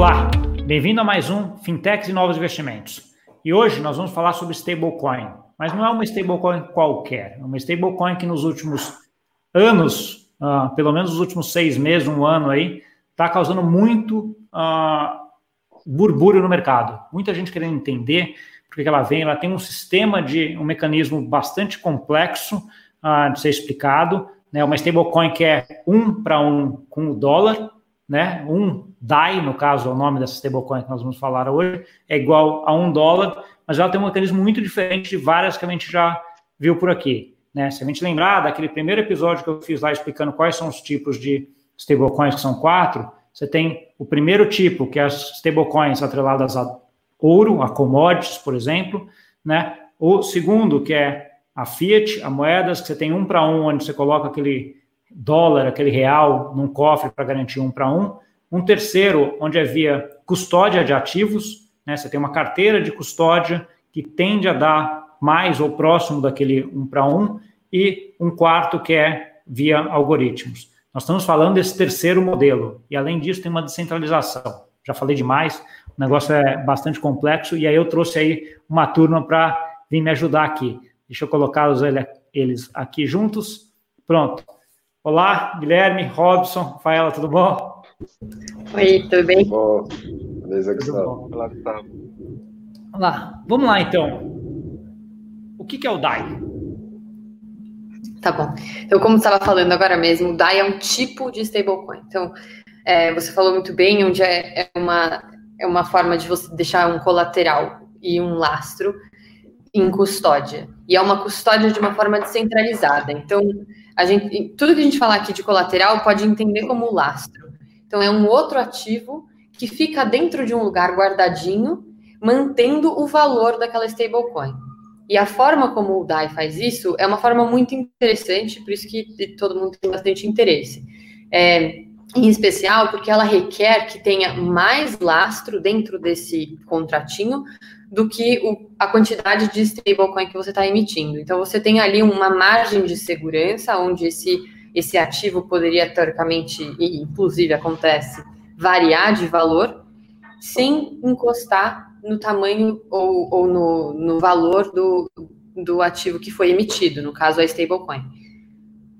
Olá, bem-vindo a mais um Fintechs e Novos Investimentos. E hoje nós vamos falar sobre stablecoin, mas não é uma stablecoin qualquer, é uma stablecoin que nos últimos anos, uh, pelo menos nos últimos seis meses, um ano aí, está causando muito uh, burburinho no mercado. Muita gente querendo entender porque ela vem, ela tem um sistema de um mecanismo bastante complexo uh, de ser explicado, né? Uma stablecoin que é um para um com o dólar, né? Um DAI, no caso, é o nome dessa stablecoin que nós vamos falar hoje, é igual a um dólar, mas ela tem um mecanismo muito diferente de várias que a gente já viu por aqui. Né? Se a gente lembrar daquele primeiro episódio que eu fiz lá explicando quais são os tipos de stablecoins, que são quatro, você tem o primeiro tipo, que é as stablecoins atreladas a ouro, a commodities, por exemplo, né? O segundo, que é a fiat, a moedas, que você tem um para um, onde você coloca aquele dólar, aquele real, num cofre para garantir um para um. Um terceiro, onde havia custódia de ativos, né? Você tem uma carteira de custódia que tende a dar mais ou próximo daquele um para um, e um quarto que é via algoritmos. Nós estamos falando desse terceiro modelo, e além disso tem uma descentralização. Já falei demais, o negócio é bastante complexo, e aí eu trouxe aí uma turma para vir me ajudar aqui. Deixa eu colocar eles aqui juntos. Pronto. Olá, Guilherme, Robson, Rafaela, tudo bom? Oi, tudo bem? Bom, beleza, Gustavo. Olá, Gustavo. Olá, vamos lá então. O que, que é o DAI? Tá bom. Então, como estava falando agora mesmo, o DAI é um tipo de stablecoin. Então, é, você falou muito bem, onde é, é, uma, é uma forma de você deixar um colateral e um lastro em custódia. E é uma custódia de uma forma descentralizada. Então, a gente, tudo que a gente falar aqui de colateral pode entender como lastro. Então, é um outro ativo que fica dentro de um lugar guardadinho, mantendo o valor daquela stablecoin. E a forma como o DAI faz isso é uma forma muito interessante, por isso que todo mundo tem bastante interesse. É, em especial porque ela requer que tenha mais lastro dentro desse contratinho do que o, a quantidade de stablecoin que você está emitindo. Então, você tem ali uma margem de segurança onde esse, esse ativo poderia, teoricamente, e inclusive acontece, variar de valor, sem encostar no tamanho ou, ou no, no valor do, do ativo que foi emitido, no caso, a stablecoin.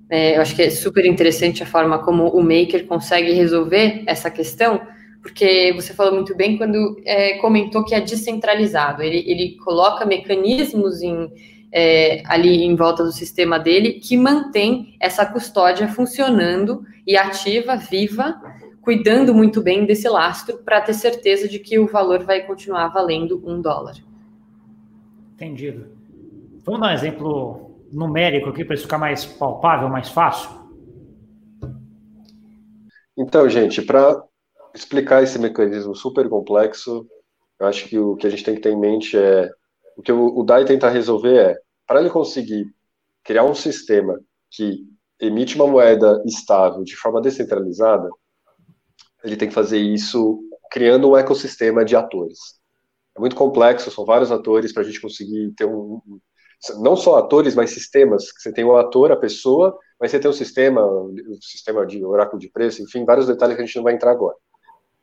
É, eu acho que é super interessante a forma como o Maker consegue resolver essa questão, porque você falou muito bem quando é, comentou que é descentralizado. Ele, ele coloca mecanismos em, é, ali em volta do sistema dele que mantém essa custódia funcionando e ativa, viva, cuidando muito bem desse lastro para ter certeza de que o valor vai continuar valendo um dólar. Entendido. Vamos dar um exemplo numérico aqui para isso ficar mais palpável, mais fácil? Então, gente, para explicar esse mecanismo super complexo, eu acho que o que a gente tem que ter em mente é o que o, DAI tenta resolver é para ele conseguir criar um sistema que emite uma moeda estável de forma descentralizada, ele tem que fazer isso criando um ecossistema de atores. É muito complexo, são vários atores para a gente conseguir ter um, não só atores, mas sistemas. Você tem o ator, a pessoa, mas você tem o sistema, o sistema de oráculo de preço, enfim, vários detalhes que a gente não vai entrar agora.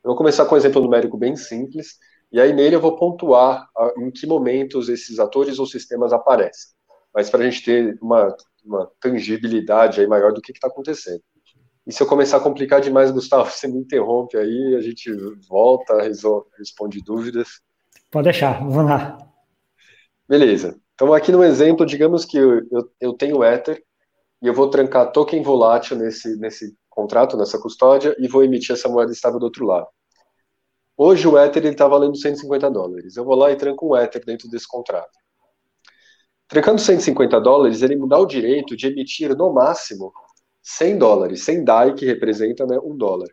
Eu vou começar com um exemplo numérico bem simples, e aí nele eu vou pontuar em que momentos esses atores ou sistemas aparecem. Mas para a gente ter uma, uma tangibilidade aí maior do que está acontecendo. E se eu começar a complicar demais, Gustavo, você me interrompe aí, a gente volta, resolve, responde dúvidas. Pode deixar, vamos lá. Beleza. Então, aqui no exemplo, digamos que eu, eu, eu tenho Ether e eu vou trancar token volátil nesse, nesse contrato, nessa custódia, e vou emitir essa moeda estável do outro lado. Hoje o Ether está valendo 150 dólares. Eu vou lá e tranco um Ether dentro desse contrato. Trancando 150 dólares, ele me dá o direito de emitir no máximo 100 dólares, 100 DAI, que representa né, um dólar.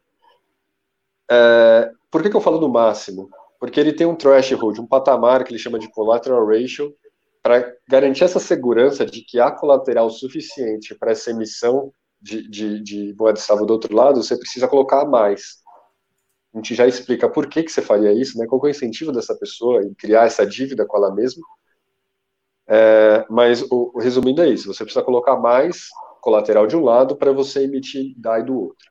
É, por que, que eu falo no máximo? Porque ele tem um threshold, um patamar que ele chama de collateral ratio, para garantir essa segurança de que há colateral suficiente para essa emissão de, de, de moeda estável do outro lado, você precisa colocar mais. A gente já explica por que, que você faria isso, né? qual é o incentivo dessa pessoa em criar essa dívida com ela mesma. É, mas, o, o, resumindo, é isso: você precisa colocar mais colateral de um lado para você emitir DAI do outro.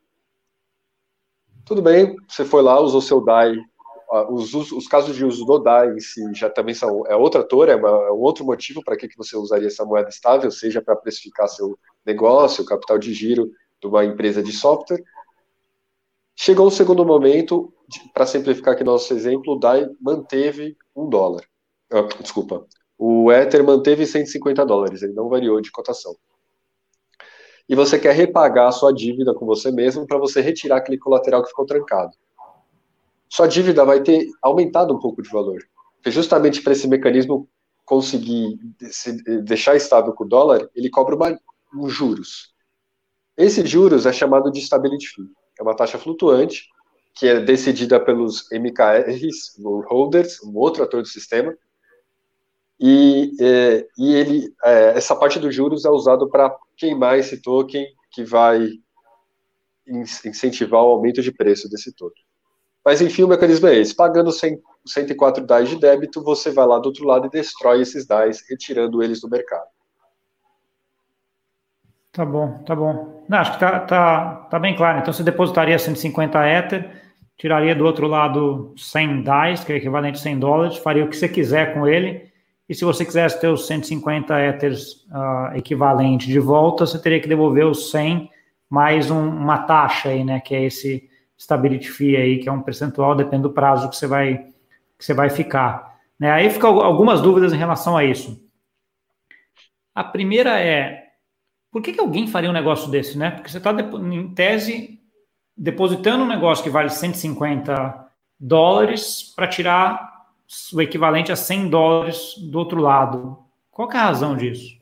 Tudo bem, você foi lá, usou seu DAI, os, os, casos de uso do DAI em si já também são é outra ator, é, uma, é um outro motivo para que, que você usaria essa moeda estável, seja para precificar seu negócio, capital de giro de uma empresa de software. Chegou o segundo momento, para simplificar aqui nosso exemplo, o DAI manteve um dólar. Ah, desculpa, o Ether manteve 150 dólares, ele não variou de cotação. E você quer repagar a sua dívida com você mesmo para você retirar aquele colateral que ficou trancado. Sua dívida vai ter aumentado um pouco de valor. Porque justamente para esse mecanismo conseguir deixar estável com o dólar, ele cobra uma, um juros. Esse juros é chamado de stability fee. É uma taxa flutuante que é decidida pelos MKRs, holders, um outro ator do sistema, e, é, e ele, é, essa parte dos juros é usado para queimar esse token que vai incentivar o aumento de preço desse token. Mas enfim, o mecanismo é esse: pagando 100, 104 DAIs de débito, você vai lá do outro lado e destrói esses DAIs, retirando eles do mercado. Tá bom, tá bom. Não, acho que tá, tá, tá bem claro. Então, você depositaria 150 Ether, tiraria do outro lado 100 DAIs, que é equivalente a 100 dólares, faria o que você quiser com ele e se você quisesse ter os 150 Ethers uh, equivalente de volta, você teria que devolver os 100 mais um, uma taxa aí, né? Que é esse stability fee aí, que é um percentual, depende do prazo que você vai, que você vai ficar. Né? Aí ficam algumas dúvidas em relação a isso. A primeira é, por que, que alguém faria um negócio desse, né? Porque você está, em tese, depositando um negócio que vale 150 dólares para tirar o equivalente a 100 dólares do outro lado. Qual é a razão disso?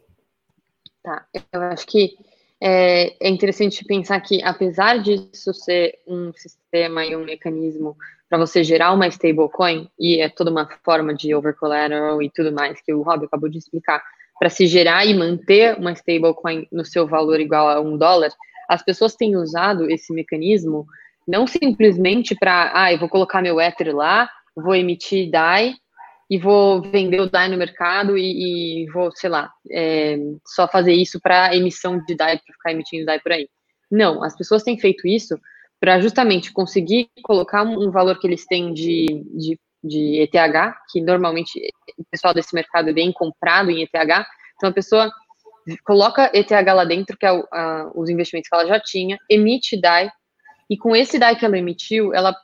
Tá, eu acho que é, é interessante pensar que, apesar disso ser um sistema e um mecanismo para você gerar uma stablecoin, e é toda uma forma de overcollateral e tudo mais que o Rob acabou de explicar, para se gerar e manter uma stablecoin no seu valor igual a um dólar, as pessoas têm usado esse mecanismo não simplesmente para, ah, eu vou colocar meu Ether lá vou emitir DAI e vou vender o DAI no mercado e, e vou, sei lá, é, só fazer isso para emissão de DAI, para ficar emitindo DAI por aí. Não, as pessoas têm feito isso para justamente conseguir colocar um valor que eles têm de, de, de ETH, que normalmente o pessoal desse mercado é bem comprado em ETH, então a pessoa coloca ETH lá dentro, que é o, a, os investimentos que ela já tinha, emite DAI, e com esse DAI que ela emitiu, ela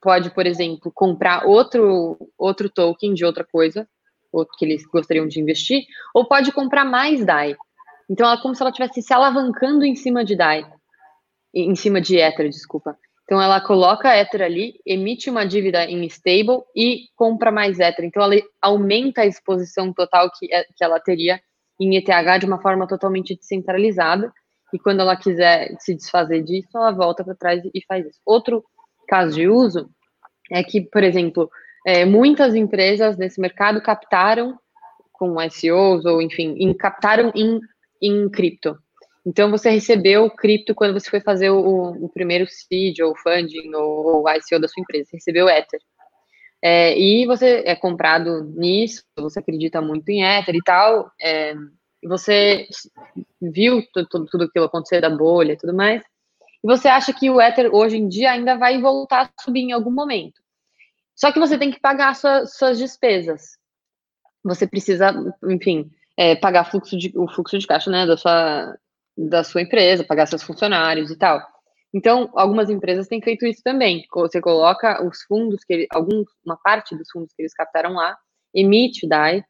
pode, por exemplo, comprar outro, outro token de outra coisa, outro que eles gostariam de investir, ou pode comprar mais DAI. Então, ela é como se ela estivesse se alavancando em cima de DAI, em cima de Ether, desculpa. Então, ela coloca Ether ali, emite uma dívida em stable e compra mais Ether. Então, ela aumenta a exposição total que, é, que ela teria em ETH de uma forma totalmente descentralizada. E quando ela quiser se desfazer disso, ela volta para trás e faz isso. Outro caso de uso é que, por exemplo, é, muitas empresas nesse mercado captaram com ICOs ou, enfim, em, captaram em, em cripto. Então, você recebeu cripto quando você foi fazer o, o primeiro seed ou funding ou, ou ICO da sua empresa, você recebeu Ether. É, e você é comprado nisso, você acredita muito em Ether e tal, é, você viu tudo, tudo aquilo acontecer da bolha e tudo mais, e você acha que o Ether hoje em dia ainda vai voltar a subir em algum momento. Só que você tem que pagar suas, suas despesas. Você precisa, enfim, é, pagar fluxo de, o fluxo de caixa né, da, sua, da sua empresa, pagar seus funcionários e tal. Então, algumas empresas têm feito isso também. Você coloca os fundos, que algum, uma parte dos fundos que eles captaram lá, emite o DAI,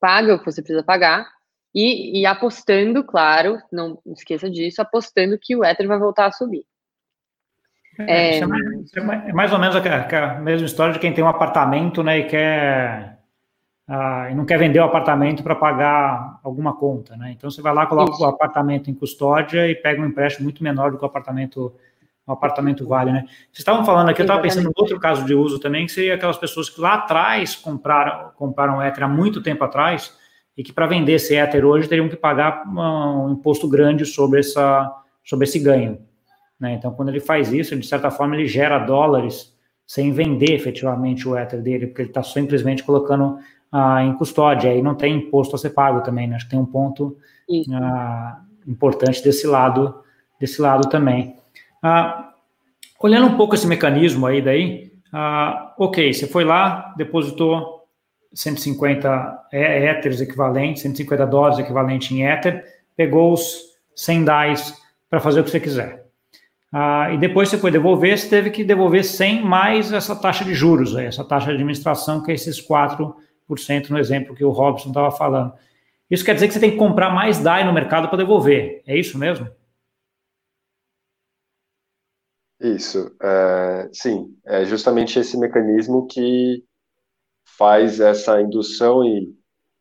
paga o que você precisa pagar, e, e, apostando, claro, não esqueça disso, apostando que o Ether vai voltar a subir. É, é... é mais, é mais, ou menos a, a, mesma história de quem tem um apartamento né, e quer uh, e não quer vender o apartamento para pagar alguma conta. Né? Então você vai lá, coloca Isso. o apartamento em custódia e pega um empréstimo muito menor do que o apartamento o apartamento vale, né? Vocês estavam falando aqui, eu estava pensando em outro caso de uso também, que seria aquelas pessoas que lá atrás compraram, compraram Ether há muito tempo atrás, e que para vender esse Ether hoje teriam que pagar um imposto grande sobre, essa, sobre esse ganho. Né? Então, quando ele faz isso, de certa forma, ele gera dólares sem vender efetivamente o Ether dele, porque ele está simplesmente colocando ah, em custódia, aí não tem imposto a ser pago também, né? Acho que tem um ponto ah, importante desse lado, desse lado também. Ah, Olhando um pouco esse mecanismo aí daí, ah, ok, você foi lá, depositou 150 éteres equivalentes, 150 dólares equivalente em éter, pegou os 100 DAIs para fazer o que você quiser. Ah, e depois você foi devolver, você teve que devolver 100 mais essa taxa de juros, essa taxa de administração, que é esses 4% no exemplo que o Robson estava falando. Isso quer dizer que você tem que comprar mais DAI no mercado para devolver, é isso mesmo? Isso, é, sim, é justamente esse mecanismo que faz essa indução e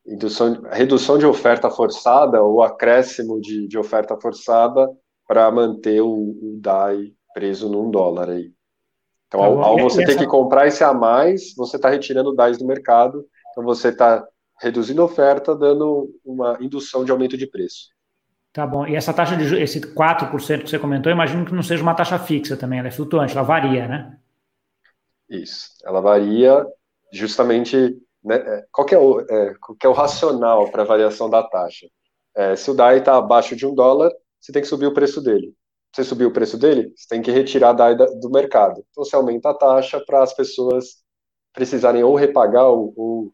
indução, redução de oferta forçada ou acréscimo de, de oferta forçada para manter o, o, DAI preso num dólar aí. Então, tá ao, ao, você ter que comprar esse a mais, você está retirando DAIs do mercado, então você está reduzindo a oferta, dando uma indução de aumento de preço. Tá bom. E essa taxa de esse 4% que você comentou, imagino que não seja uma taxa fixa também, ela é flutuante, ela varia, né? Isso. Ela varia justamente. Né, é, qual, é o, é, qual é o racional para a variação da taxa? É, se o DAI está abaixo de um dólar, você tem que subir o preço dele. Você subir o preço dele, você tem que retirar a DAI do mercado. Então você aumenta a taxa para as pessoas precisarem ou repagar ou, ou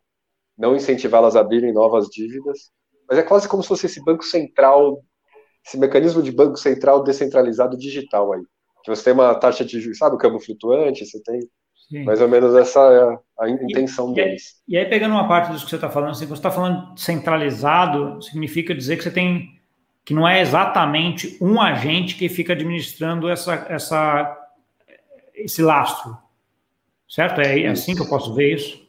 não incentivá-las a abrirem novas dívidas. Mas é quase como se fosse esse banco central esse mecanismo de banco central descentralizado digital aí. Que você tem uma taxa de juros, sabe o câmbio flutuante, você tem Sim. mais ou menos essa é a intenção e, deles. E aí, pegando uma parte disso que você está falando, assim, você está falando centralizado, significa dizer que você tem que não é exatamente um agente que fica administrando essa, essa, esse lastro. Certo? É assim que eu posso ver isso?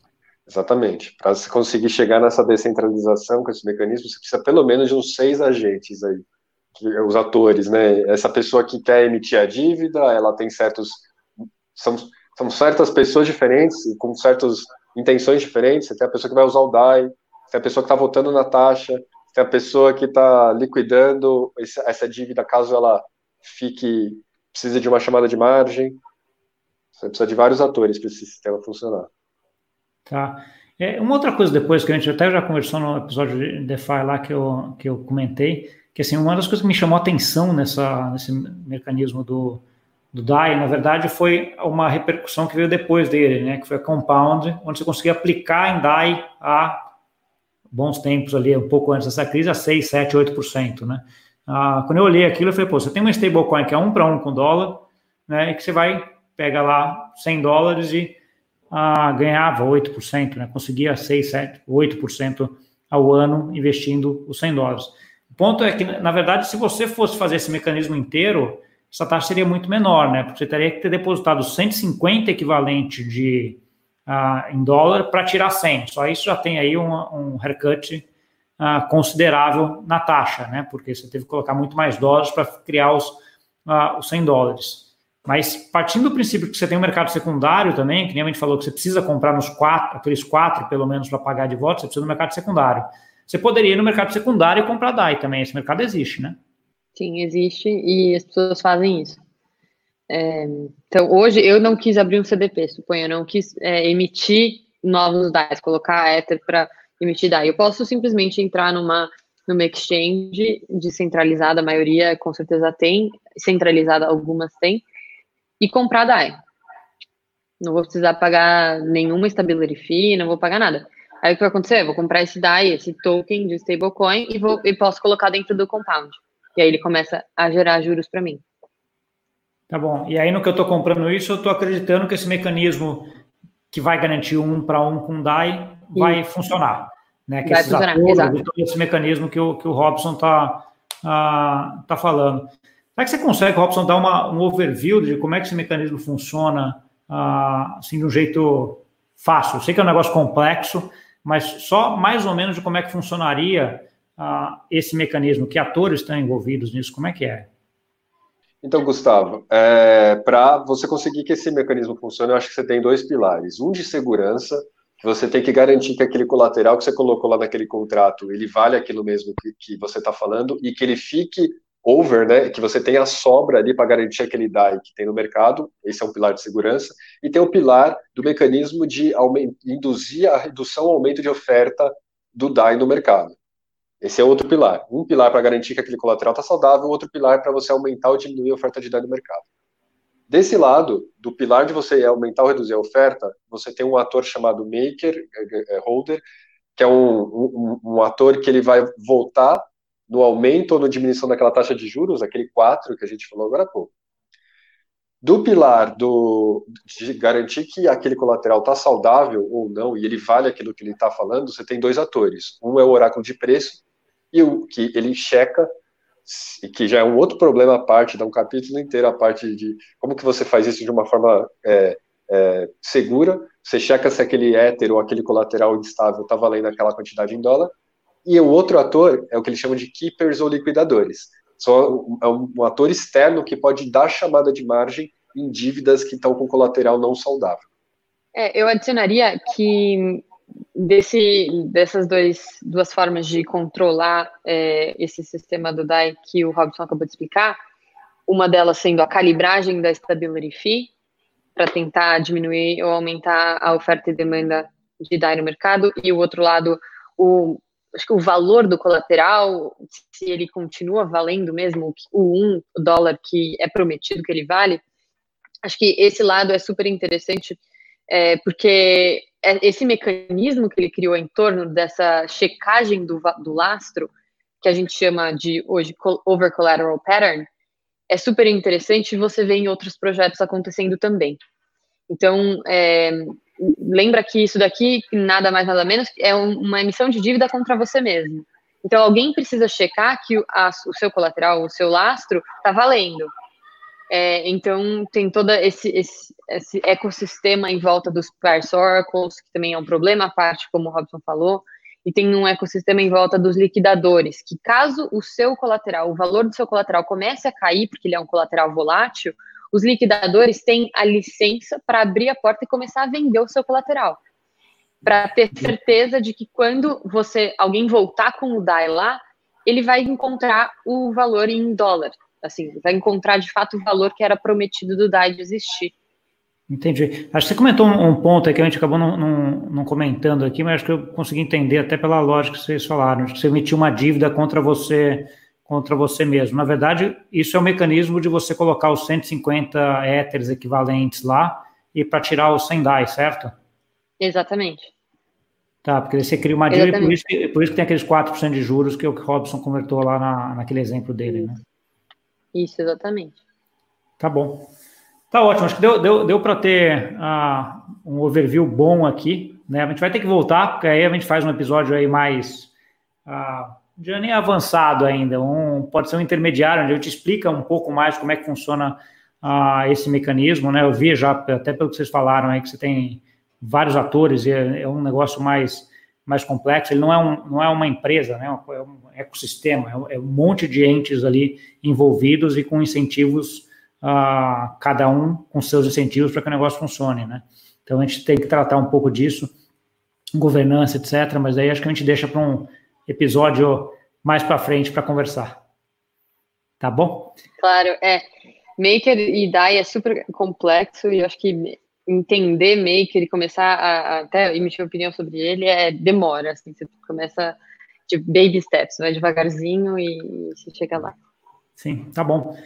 Exatamente. Para você conseguir chegar nessa descentralização com esse mecanismo, você precisa pelo menos de uns seis agentes aí os atores, né? Essa pessoa que quer emitir a dívida, ela tem certos são, são certas pessoas diferentes com certas intenções diferentes. Você tem a pessoa que vai usar o DAI, tem a pessoa que está votando na taxa, tem a pessoa que está liquidando essa dívida caso ela fique precisa de uma chamada de margem. Você precisa de vários atores para esse sistema funcionar. Tá. É, uma outra coisa depois que a gente até já conversou no episódio de DeFi lá que eu, que eu comentei, que assim, uma das coisas que me chamou a atenção nessa, nesse mecanismo do, do DAI, na verdade, foi uma repercussão que veio depois dele, né, que foi a Compound, onde você conseguia aplicar em DAI há bons tempos ali, um pouco antes dessa crise, a 6, 7, 8%, né. Ah, quando eu olhei aquilo, eu falei, pô, você tem uma stablecoin que é um para um com dólar, né, e que você vai, pega lá 100 dólares e ah, ganhava 8%, né, conseguia 6, 7, 8% ao ano investindo os 100 dólares. O ponto é que, na verdade, se você fosse fazer esse mecanismo inteiro, essa taxa seria muito menor, né? Porque você teria que ter depositado 150 equivalente de uh, em dólar para tirar 100. Só isso já tem aí um, um haircut uh, considerável na taxa, né? Porque você teve que colocar muito mais dólares para criar os, uh, os 100 dólares. Mas partindo do princípio que você tem um mercado secundário também, que nem a gente falou que você precisa comprar nos quatro, aqueles quatro pelo menos para pagar de volta, você precisa do mercado secundário. Você poderia ir no mercado secundário e comprar DAI também. Esse mercado existe, né? Sim, existe e as pessoas fazem isso. É, então, hoje eu não quis abrir um CDP, suponho, eu não quis é, emitir novos DAIs, colocar Ether para emitir DAI. Eu posso simplesmente entrar numa, numa exchange descentralizada, a maioria com certeza tem, centralizada algumas tem, e comprar DAI. Não vou precisar pagar nenhuma stability fee, não vou pagar nada. Aí o que vai acontecer? Eu vou comprar esse DAI, esse token de stablecoin e, vou, e posso colocar dentro do compound. E aí ele começa a gerar juros para mim. Tá bom. E aí no que eu estou comprando isso, eu estou acreditando que esse mecanismo que vai garantir um para um com DAI vai funcionar. Né? Que vai funcionar, acordos, exato. esse mecanismo que o, que o Robson está uh, tá falando. Será que você consegue, Robson, dar uma, um overview de como é que esse mecanismo funciona uh, assim, de um jeito fácil? Eu sei que é um negócio complexo, mas só mais ou menos de como é que funcionaria uh, esse mecanismo, que atores estão envolvidos nisso, como é que é? Então, Gustavo, é, para você conseguir que esse mecanismo funcione, eu acho que você tem dois pilares. Um de segurança, que você tem que garantir que aquele colateral que você colocou lá naquele contrato, ele vale aquilo mesmo que, que você está falando e que ele fique over, né, que você tenha a sobra ali para garantir aquele DAI que tem no mercado, esse é um pilar de segurança, e tem o pilar do mecanismo de induzir a redução aumento de oferta do DAI no mercado. Esse é outro pilar. Um pilar para garantir que aquele colateral está saudável, outro pilar para você aumentar ou diminuir a oferta de DAI no mercado. Desse lado, do pilar de você aumentar ou reduzir a oferta, você tem um ator chamado maker, é, é, holder, que é um, um, um ator que ele vai voltar no aumento ou na diminuição daquela taxa de juros, aquele 4 que a gente falou agora há pouco. Do pilar do, de garantir que aquele colateral está saudável ou não, e ele vale aquilo que ele está falando, você tem dois atores. Um é o oráculo de preço, e o que ele checa que já é um outro problema à parte, dá um capítulo inteiro à parte de como que você faz isso de uma forma é, é, segura, você checa se aquele éter ou aquele colateral instável está valendo aquela quantidade em dólar, e o outro ator é o que eles chamam de keepers ou liquidadores, só é um ator externo que pode dar chamada de margem em dívidas que estão com colateral não saudável. É, eu adicionaria que desse, dessas dois, duas formas de controlar é, esse sistema do DAI que o Robson acabou de explicar, uma delas sendo a calibragem da stability fee, para tentar diminuir ou aumentar a oferta e demanda de DAI no mercado, e o outro lado, o, acho que o valor do colateral, se ele continua valendo mesmo o um dólar que é prometido que ele vale, acho que esse lado é super interessante, é, porque esse mecanismo que ele criou em torno dessa checagem do, do lastro, que a gente chama de hoje over collateral pattern, é super interessante e você vê em outros projetos acontecendo também. Então, é, lembra que isso daqui, nada mais nada menos, é uma emissão de dívida contra você mesmo. Então, alguém precisa checar que a, o seu colateral, o seu lastro, está valendo. É, então, tem todo esse, esse, esse, ecossistema em volta dos price circles, que também é um problema à parte, como o Robson falou, e tem um ecossistema em volta dos liquidadores, que caso o seu colateral, o valor do seu colateral comece a cair, porque ele é um colateral volátil, os liquidadores têm a licença para abrir a porta e começar a vender o seu colateral. Para ter certeza de que quando você alguém voltar com o DAI lá, ele vai encontrar o valor em dólar, assim, vai encontrar de fato o valor que era prometido do DAI de existir. Entendi. Acho que você comentou um, um ponto aí que a gente acabou não, não, não, comentando aqui, mas acho que eu consegui entender até pela lógica que vocês falaram, que você emitiu uma dívida contra você contra você mesmo. Na verdade, isso é um mecanismo de você colocar os 150 éteres equivalentes lá e para tirar os 100 DAI, certo? Exatamente. Tá, porque você cria uma dívida e por isso, que, por isso que tem aqueles 4% de juros que o Robson convertou lá na, naquele exemplo dele, né? Isso, exatamente. Tá bom. Tá ótimo, acho que deu, deu, deu para ter uh, um overview bom aqui. Né? A gente vai ter que voltar, porque aí a gente faz um episódio aí mais. Uh, já nem avançado ainda, um, pode ser um intermediário, onde a gente explica um pouco mais como é que funciona uh, esse mecanismo. Né? Eu vi já, até pelo que vocês falaram aí, que você tem vários atores, e é, é um negócio mais mais complexo, ele não é, um, não é uma empresa, né? é um ecossistema, é um, é um monte de entes ali envolvidos e com incentivos, uh, cada um com seus incentivos para que o negócio funcione. Né? Então a gente tem que tratar um pouco disso, governança, etc., mas aí acho que a gente deixa para um episódio mais para frente para conversar. Tá bom? Claro, é. Maker e DAI é super complexo e acho que entender Maker e começar a, a até emitir opinião sobre ele é demora, assim, você começa de baby steps, vai devagarzinho e, e você chega lá. Sim, tá bom.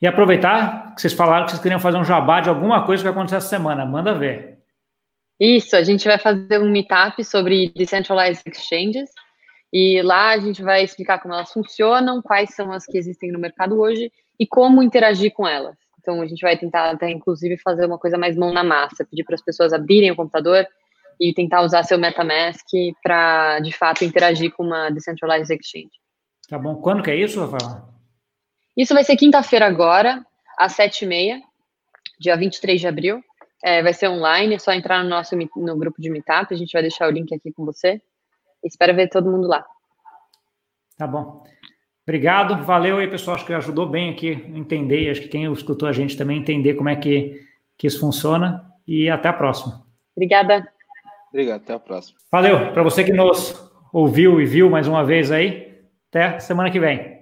E aproveitar que vocês falaram que vocês queriam fazer um jabá de alguma coisa que vai acontecer essa semana, manda ver. Isso, a gente vai fazer um meetup sobre decentralized exchanges e lá a gente vai explicar como elas funcionam, quais são as que existem no mercado hoje e como interagir com elas. Então, a gente vai tentar até, inclusive, fazer uma coisa mais mão na massa, pedir para as pessoas abrirem o computador e tentar usar seu MetaMask para, de fato, interagir com uma Decentralized Exchange. Tá bom. Quando que é isso, Rafael? Isso vai ser quinta-feira agora, às sete e meia, dia 23 de abril. É, vai ser online, é só entrar no nosso no grupo de Meetup, a gente vai deixar o link aqui com você. Espero ver todo mundo lá. Tá bom. Obrigado, valeu aí, pessoal. Acho que ajudou bem aqui entender. Acho que quem escutou a gente também entender como é que, que isso funciona. E até a próxima. Obrigada. Obrigado, até a próxima. Valeu, para você que nos ouviu e viu mais uma vez aí. Até semana que vem.